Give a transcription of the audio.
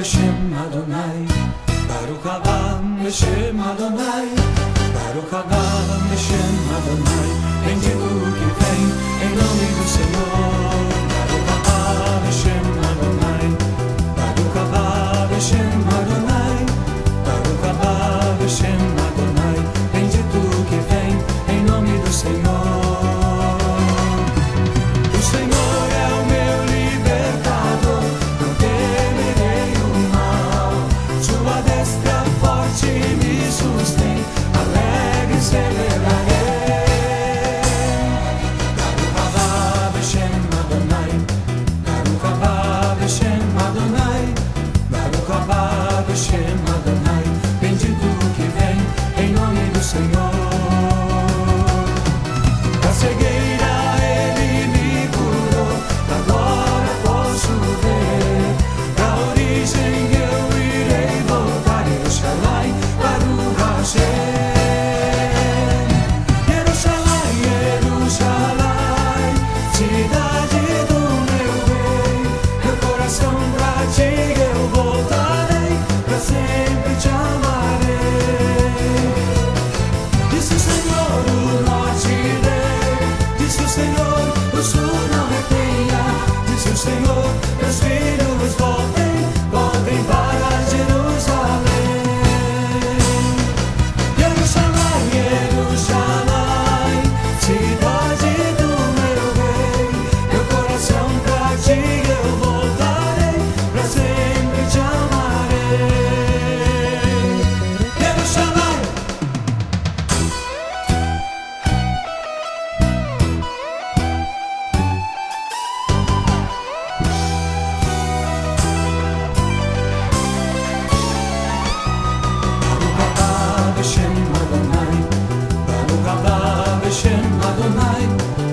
Beshem Adonai, Baruch haba Beshem Adonai, Baruch haba Beshem Adonai, bendito que vem em nome do Senhor. Hashem Adonai